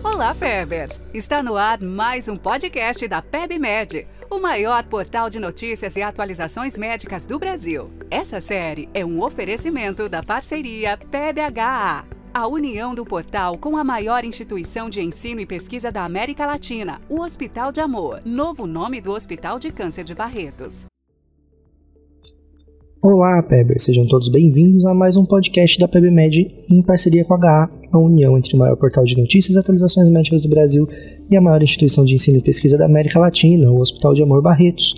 Olá, Pebers! Está no ar mais um podcast da PebMed, o maior portal de notícias e atualizações médicas do Brasil. Essa série é um oferecimento da parceria PebHA, a união do portal com a maior instituição de ensino e pesquisa da América Latina, o Hospital de Amor, novo nome do Hospital de Câncer de Barretos. Olá, Pebers! Sejam todos bem-vindos a mais um podcast da PebMed em parceria com a HA, a união entre o maior portal de notícias e atualizações médicas do Brasil e a maior instituição de ensino e pesquisa da América Latina, o Hospital de Amor Barretos.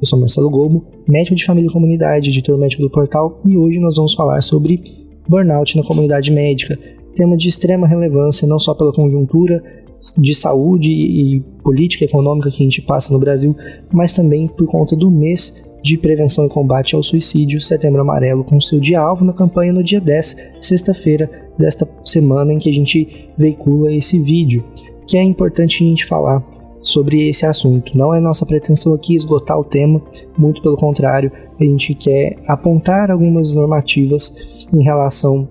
Eu sou Marcelo Gobo, médico de família e comunidade, editor médico do portal, e hoje nós vamos falar sobre burnout na comunidade médica, tema de extrema relevância não só pela conjuntura de saúde e política econômica que a gente passa no Brasil, mas também por conta do mês de Prevenção e Combate ao Suicídio Setembro Amarelo, com seu dia-alvo na campanha no dia 10, sexta-feira desta semana em que a gente veicula esse vídeo, que é importante a gente falar sobre esse assunto. Não é nossa pretensão aqui esgotar o tema, muito pelo contrário, a gente quer apontar algumas normativas em relação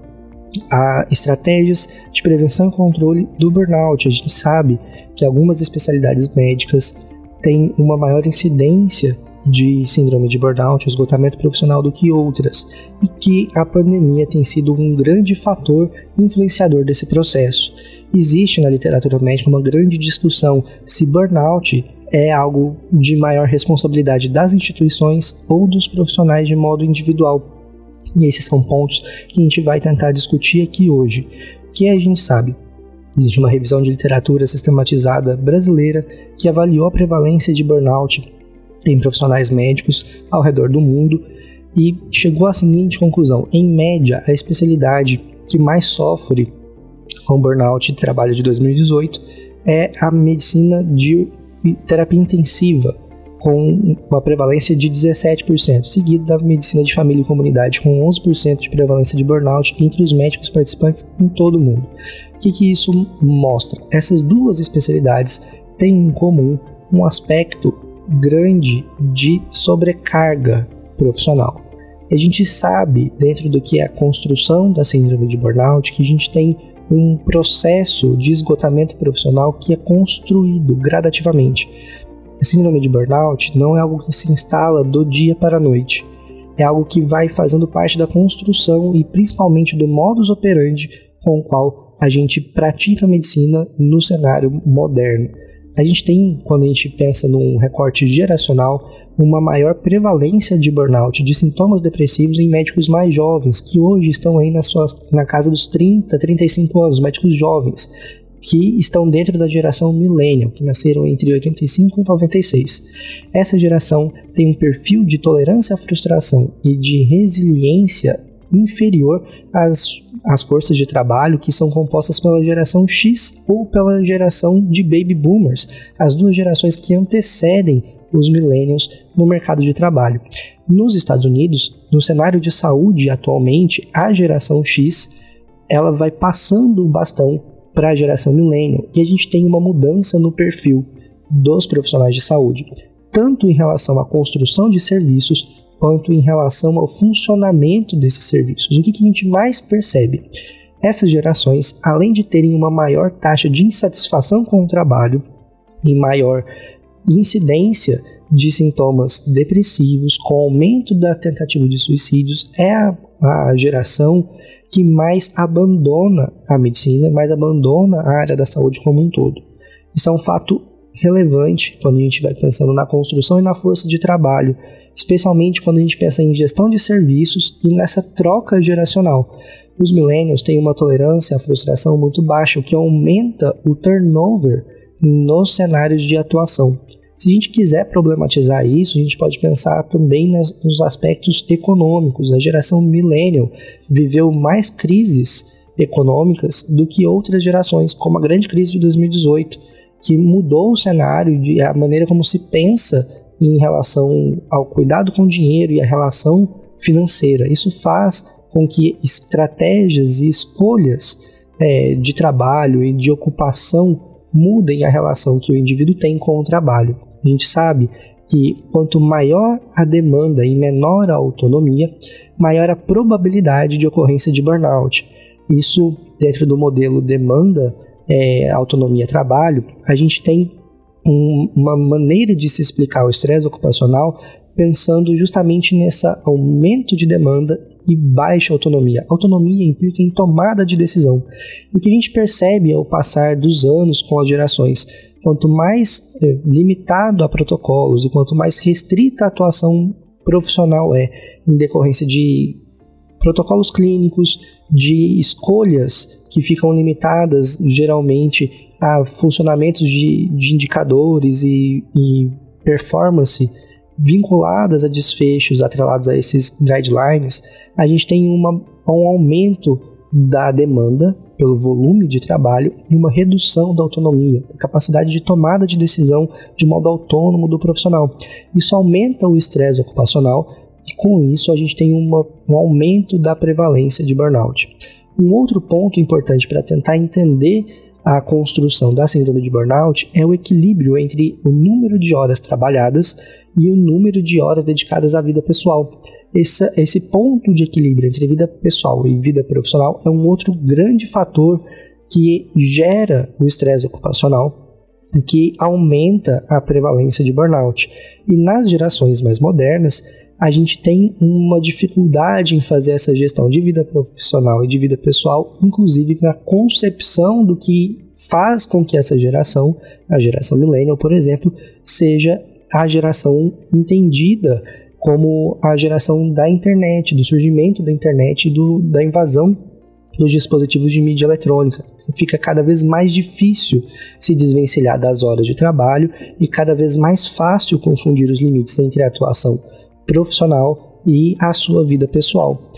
a estratégias de prevenção e controle do burnout. A gente sabe que algumas especialidades médicas têm uma maior incidência de síndrome de burnout, esgotamento profissional do que outras, e que a pandemia tem sido um grande fator influenciador desse processo. Existe na literatura médica uma grande discussão se burnout é algo de maior responsabilidade das instituições ou dos profissionais de modo individual. E esses são pontos que a gente vai tentar discutir aqui hoje. Que a gente sabe Existe uma revisão de literatura sistematizada brasileira que avaliou a prevalência de burnout em profissionais médicos ao redor do mundo e chegou à seguinte conclusão: em média, a especialidade que mais sofre com burnout de trabalho de 2018 é a medicina de terapia intensiva, com uma prevalência de 17%, seguido da medicina de família e comunidade, com 11% de prevalência de burnout entre os médicos participantes em todo o mundo. O que, que isso mostra? Essas duas especialidades têm em comum um aspecto grande de sobrecarga profissional. a gente sabe, dentro do que é a construção da síndrome de burnout, que a gente tem um processo de esgotamento profissional que é construído gradativamente. A síndrome de burnout não é algo que se instala do dia para a noite. É algo que vai fazendo parte da construção e principalmente do modus operandi com o qual a gente pratica a medicina no cenário moderno a gente tem, quando a gente pensa num recorte geracional, uma maior prevalência de burnout, de sintomas depressivos em médicos mais jovens, que hoje estão aí na, sua, na casa dos 30, 35 anos, médicos jovens, que estão dentro da geração millennial, que nasceram entre 85 e 96. Essa geração tem um perfil de tolerância à frustração e de resiliência inferior às, às forças de trabalho que são compostas pela geração X ou pela geração de baby boomers, as duas gerações que antecedem os millennials no mercado de trabalho. Nos Estados Unidos, no cenário de saúde atualmente, a geração X ela vai passando o bastão para a geração millennial e a gente tem uma mudança no perfil dos profissionais de saúde, tanto em relação à construção de serviços quanto em relação ao funcionamento desses serviços. O que, que a gente mais percebe? Essas gerações, além de terem uma maior taxa de insatisfação com o trabalho e maior incidência de sintomas depressivos, com aumento da tentativa de suicídios, é a, a geração que mais abandona a medicina, mais abandona a área da saúde como um todo. Isso é um fato relevante quando a gente vai pensando na construção e na força de trabalho especialmente quando a gente pensa em gestão de serviços e nessa troca geracional. Os millennials têm uma tolerância à frustração muito baixa, o que aumenta o turnover nos cenários de atuação. Se a gente quiser problematizar isso, a gente pode pensar também nas, nos aspectos econômicos. A geração millennial viveu mais crises econômicas do que outras gerações, como a grande crise de 2018, que mudou o cenário e a maneira como se pensa em relação ao cuidado com o dinheiro e a relação financeira. Isso faz com que estratégias e escolhas é, de trabalho e de ocupação mudem a relação que o indivíduo tem com o trabalho. A gente sabe que quanto maior a demanda e menor a autonomia, maior a probabilidade de ocorrência de burnout. Isso, dentro do modelo demanda é, autonomia-trabalho, a gente tem um, uma maneira de se explicar o estresse ocupacional pensando justamente nesse aumento de demanda e baixa autonomia. Autonomia implica em tomada de decisão. o que a gente percebe ao passar dos anos com as gerações, quanto mais é, limitado a protocolos e quanto mais restrita a atuação profissional é em decorrência de protocolos clínicos, de escolhas que ficam limitadas geralmente a funcionamentos de, de indicadores e, e performance vinculadas a desfechos atrelados a esses guidelines, a gente tem uma, um aumento da demanda pelo volume de trabalho e uma redução da autonomia, da capacidade de tomada de decisão de modo autônomo do profissional. Isso aumenta o estresse ocupacional e com isso a gente tem uma, um aumento da prevalência de burnout. Um outro ponto importante para tentar entender a construção da síndrome de burnout é o equilíbrio entre o número de horas trabalhadas e o número de horas dedicadas à vida pessoal. Esse, esse ponto de equilíbrio entre vida pessoal e vida profissional é um outro grande fator que gera o estresse ocupacional que aumenta a prevalência de burnout. E nas gerações mais modernas, a gente tem uma dificuldade em fazer essa gestão de vida profissional e de vida pessoal, inclusive na concepção do que faz com que essa geração, a geração millennial, por exemplo, seja a geração entendida como a geração da internet, do surgimento da internet e do, da invasão dos dispositivos de mídia eletrônica. Fica cada vez mais difícil se desvencilhar das horas de trabalho e cada vez mais fácil confundir os limites entre a atuação profissional e a sua vida pessoal.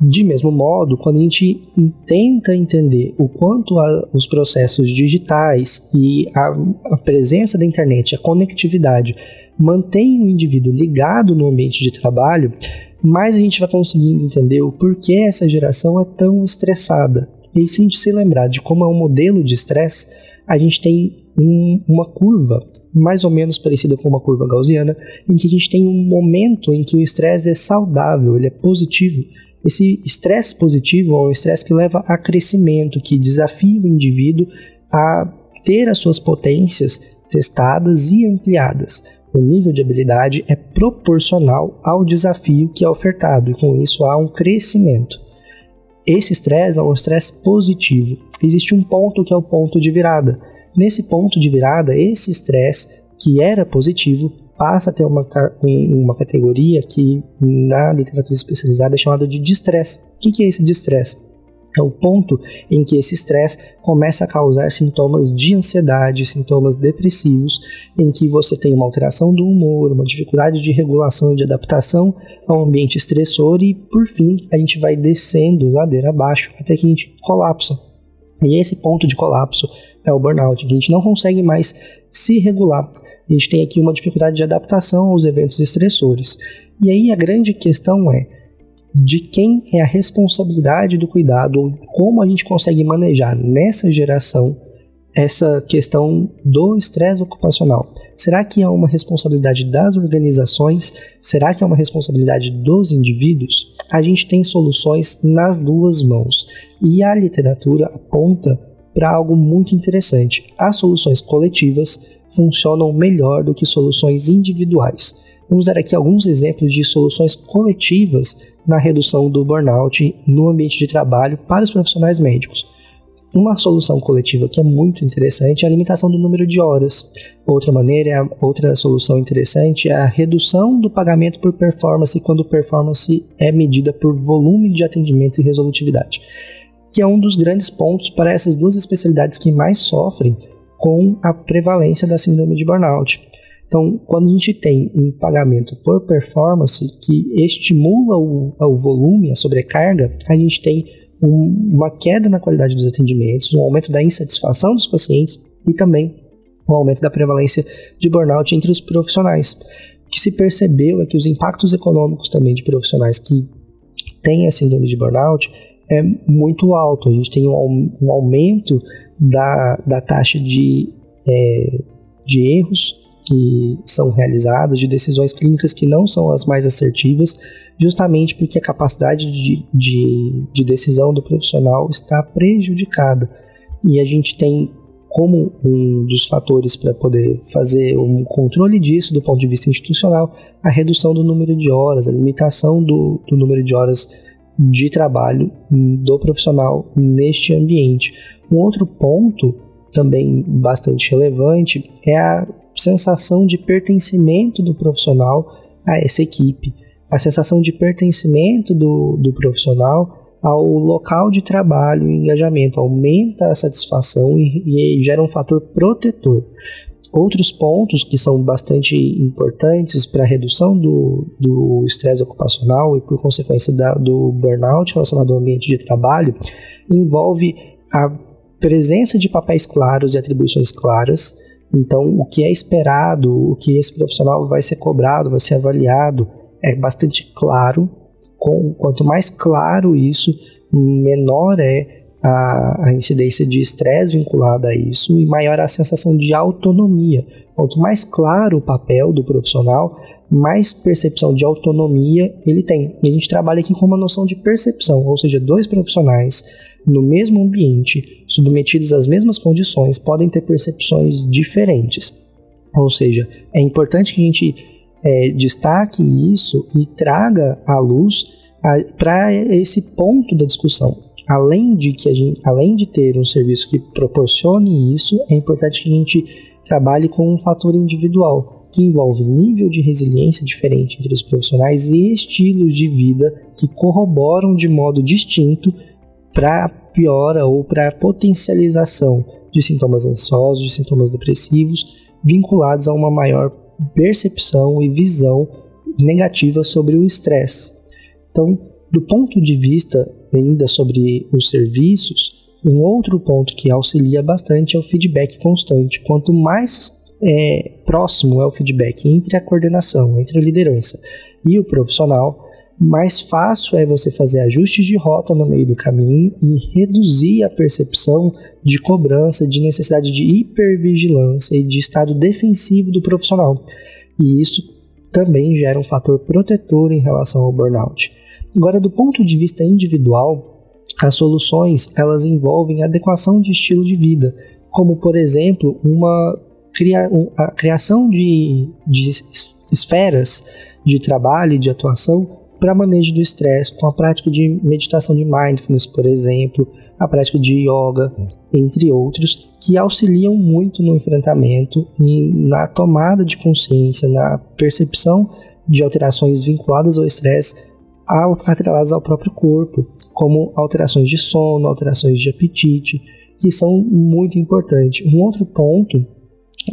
De mesmo modo, quando a gente tenta entender o quanto a, os processos digitais e a, a presença da internet, a conectividade, mantém o indivíduo ligado no ambiente de trabalho, mais a gente vai conseguindo entender o porquê essa geração é tão estressada. E se a gente se lembrar de como é um modelo de estresse, a gente tem um, uma curva mais ou menos parecida com uma curva gaussiana, em que a gente tem um momento em que o estresse é saudável, ele é positivo. Esse estresse positivo é um estresse que leva a crescimento, que desafia o indivíduo a ter as suas potências testadas e ampliadas. O nível de habilidade é proporcional ao desafio que é ofertado e com isso há um crescimento. Esse estresse é um estresse positivo. Existe um ponto que é o ponto de virada. Nesse ponto de virada, esse estresse que era positivo passa a ter uma, uma categoria que na literatura especializada é chamada de distress. O que é esse distress? É o ponto em que esse estresse começa a causar sintomas de ansiedade, sintomas depressivos, em que você tem uma alteração do humor, uma dificuldade de regulação e de adaptação ao ambiente estressor e, por fim, a gente vai descendo ladeira abaixo até que a gente colapsa. E esse ponto de colapso é o burnout, a gente não consegue mais se regular. A gente tem aqui uma dificuldade de adaptação aos eventos estressores. E aí a grande questão é de quem é a responsabilidade do cuidado, como a gente consegue manejar nessa geração essa questão do estresse ocupacional. Será que é uma responsabilidade das organizações? Será que é uma responsabilidade dos indivíduos? A gente tem soluções nas duas mãos. E a literatura aponta para algo muito interessante. As soluções coletivas funcionam melhor do que soluções individuais. Vamos dar aqui alguns exemplos de soluções coletivas na redução do burnout no ambiente de trabalho para os profissionais médicos. Uma solução coletiva que é muito interessante é a limitação do número de horas. Outra maneira, outra solução interessante é a redução do pagamento por performance quando performance é medida por volume de atendimento e resolutividade que é um dos grandes pontos para essas duas especialidades que mais sofrem com a prevalência da síndrome de burnout. Então, quando a gente tem um pagamento por performance que estimula o, o volume, a sobrecarga, a gente tem um, uma queda na qualidade dos atendimentos, um aumento da insatisfação dos pacientes e também um aumento da prevalência de burnout entre os profissionais. O que se percebeu é que os impactos econômicos também de profissionais que têm a síndrome de burnout é muito alto. A gente tem um, um aumento da, da taxa de, é, de erros que são realizados, de decisões clínicas que não são as mais assertivas, justamente porque a capacidade de, de, de decisão do profissional está prejudicada. e a gente tem como um dos fatores para poder fazer um controle disso do ponto de vista institucional, a redução do número de horas, a limitação do, do número de horas de trabalho do profissional neste ambiente. Um outro ponto também bastante relevante é a sensação de pertencimento do profissional a essa equipe, a sensação de pertencimento do, do profissional ao local de trabalho e engajamento, aumenta a satisfação e, e gera um fator protetor. Outros pontos que são bastante importantes para a redução do estresse ocupacional e, por consequência, da, do burnout relacionado ao ambiente de trabalho envolve a presença de papéis claros e atribuições claras. Então, o que é esperado, o que esse profissional vai ser cobrado, vai ser avaliado, é bastante claro com, quanto mais claro isso, menor é a, a incidência de estresse vinculada a isso e maior a sensação de autonomia. Quanto mais claro o papel do profissional, mais percepção de autonomia ele tem. E a gente trabalha aqui com uma noção de percepção, ou seja, dois profissionais no mesmo ambiente, submetidos às mesmas condições, podem ter percepções diferentes. Ou seja, é importante que a gente é, destaque isso e traga à luz para esse ponto da discussão. Além de que a gente, além de ter um serviço que proporcione isso, é importante que a gente trabalhe com um fator individual que envolve nível de resiliência diferente entre os profissionais e estilos de vida que corroboram de modo distinto para piora ou para potencialização de sintomas ansiosos, de sintomas depressivos, vinculados a uma maior percepção e visão negativa sobre o estresse. Então, do ponto de vista ainda sobre os serviços, um outro ponto que auxilia bastante é o feedback constante. Quanto mais é, próximo é o feedback entre a coordenação, entre a liderança e o profissional, mais fácil é você fazer ajustes de rota no meio do caminho e reduzir a percepção de cobrança, de necessidade de hipervigilância e de estado defensivo do profissional. E isso também gera um fator protetor em relação ao burnout. Agora, do ponto de vista individual, as soluções elas envolvem adequação de estilo de vida, como por exemplo uma cria, a criação de, de esferas de trabalho e de atuação para manejo do estresse, com a prática de meditação de mindfulness, por exemplo, a prática de yoga, entre outros, que auxiliam muito no enfrentamento e na tomada de consciência, na percepção de alterações vinculadas ao estresse atreladas ao próprio corpo, como alterações de sono, alterações de apetite, que são muito importantes. Um outro ponto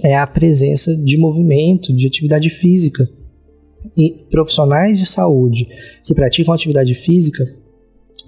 é a presença de movimento, de atividade física. E profissionais de saúde que praticam atividade física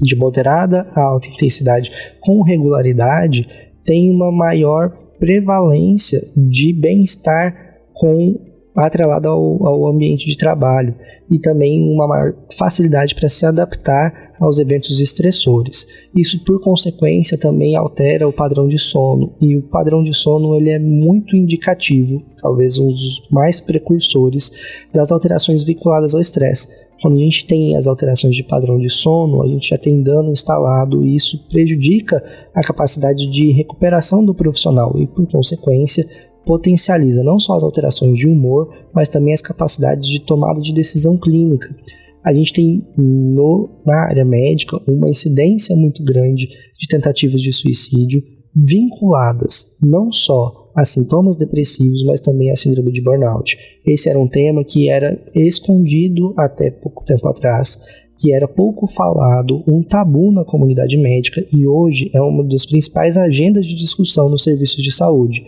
de moderada a alta intensidade com regularidade têm uma maior prevalência de bem-estar com atrelado ao, ao ambiente de trabalho e também uma maior facilidade para se adaptar aos eventos estressores. Isso, por consequência, também altera o padrão de sono e o padrão de sono ele é muito indicativo, talvez um dos mais precursores das alterações vinculadas ao estresse. Quando a gente tem as alterações de padrão de sono, a gente já tem dano instalado e isso prejudica a capacidade de recuperação do profissional e, por consequência, potencializa não só as alterações de humor, mas também as capacidades de tomada de decisão clínica. A gente tem no, na área médica uma incidência muito grande de tentativas de suicídio vinculadas não só a sintomas depressivos, mas também a síndrome de burnout. Esse era um tema que era escondido até pouco tempo atrás, que era pouco falado, um tabu na comunidade médica e hoje é uma das principais agendas de discussão nos serviços de saúde.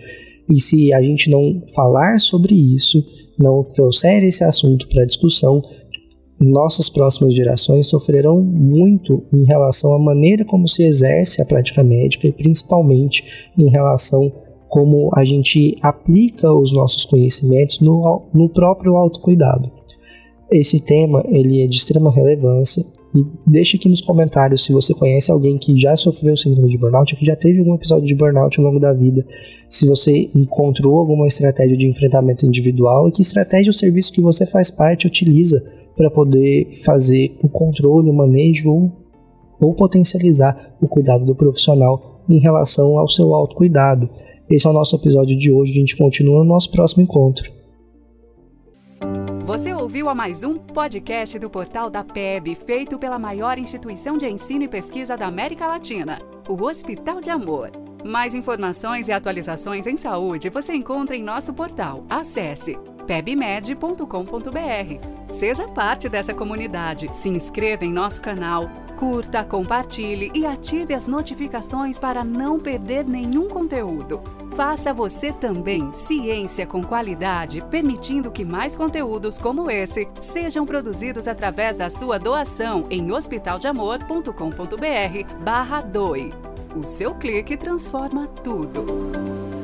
E se a gente não falar sobre isso, não trouxer esse assunto para discussão, nossas próximas gerações sofrerão muito em relação à maneira como se exerce a prática médica e principalmente em relação como a gente aplica os nossos conhecimentos no, no próprio autocuidado. Esse tema ele é de extrema relevância e deixe aqui nos comentários se você conhece alguém que já sofreu síndrome de burnout ou que já teve algum episódio de burnout ao longo da vida. Se você encontrou alguma estratégia de enfrentamento individual e que estratégia o serviço que você faz parte utiliza para poder fazer o controle, o manejo ou, ou potencializar o cuidado do profissional em relação ao seu autocuidado. Esse é o nosso episódio de hoje, a gente continua no nosso próximo encontro. Você ouviu a mais um podcast do portal da PEB, feito pela maior instituição de ensino e pesquisa da América Latina, o Hospital de Amor. Mais informações e atualizações em saúde você encontra em nosso portal. Acesse pebmed.com.br. Seja parte dessa comunidade, se inscreva em nosso canal, curta, compartilhe e ative as notificações para não perder nenhum conteúdo. Faça você também ciência com qualidade, permitindo que mais conteúdos como esse sejam produzidos através da sua doação em hospitaldeamor.com.br barra doe. O seu clique transforma tudo.